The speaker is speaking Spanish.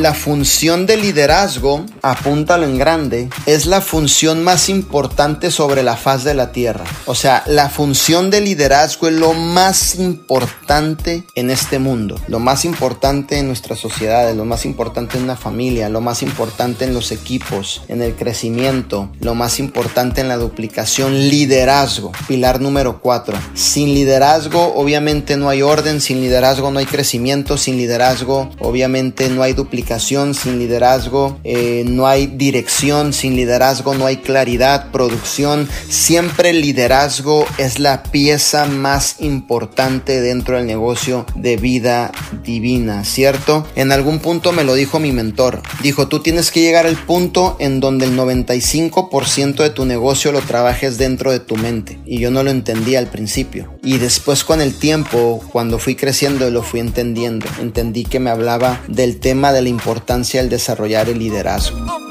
la función de liderazgo, apúntalo en grande, es la función más importante sobre la faz de la tierra. O sea, la función de liderazgo es lo más importante en este mundo, lo más importante en nuestra sociedad, lo más importante en una familia, lo más importante en los equipos, en el crecimiento, lo más importante en la duplicación, liderazgo, pilar número 4. Sin liderazgo, obviamente no hay orden, sin liderazgo no hay crecimiento, sin liderazgo, obviamente no hay duplicación, sin liderazgo eh, no hay dirección, sin liderazgo no hay claridad, producción. Siempre el liderazgo es la pieza más importante dentro del negocio de vida divina, ¿cierto? En algún punto me lo dijo mi mentor. Dijo, tú tienes que llegar al punto en donde el 95% de tu negocio lo trabajes dentro de tu mente. Y yo no lo entendía al principio. Y después con el tiempo, cuando fui creciendo, lo fui entendiendo. Entendí que me hablaba del tema de la importancia del desarrollar el liderazgo.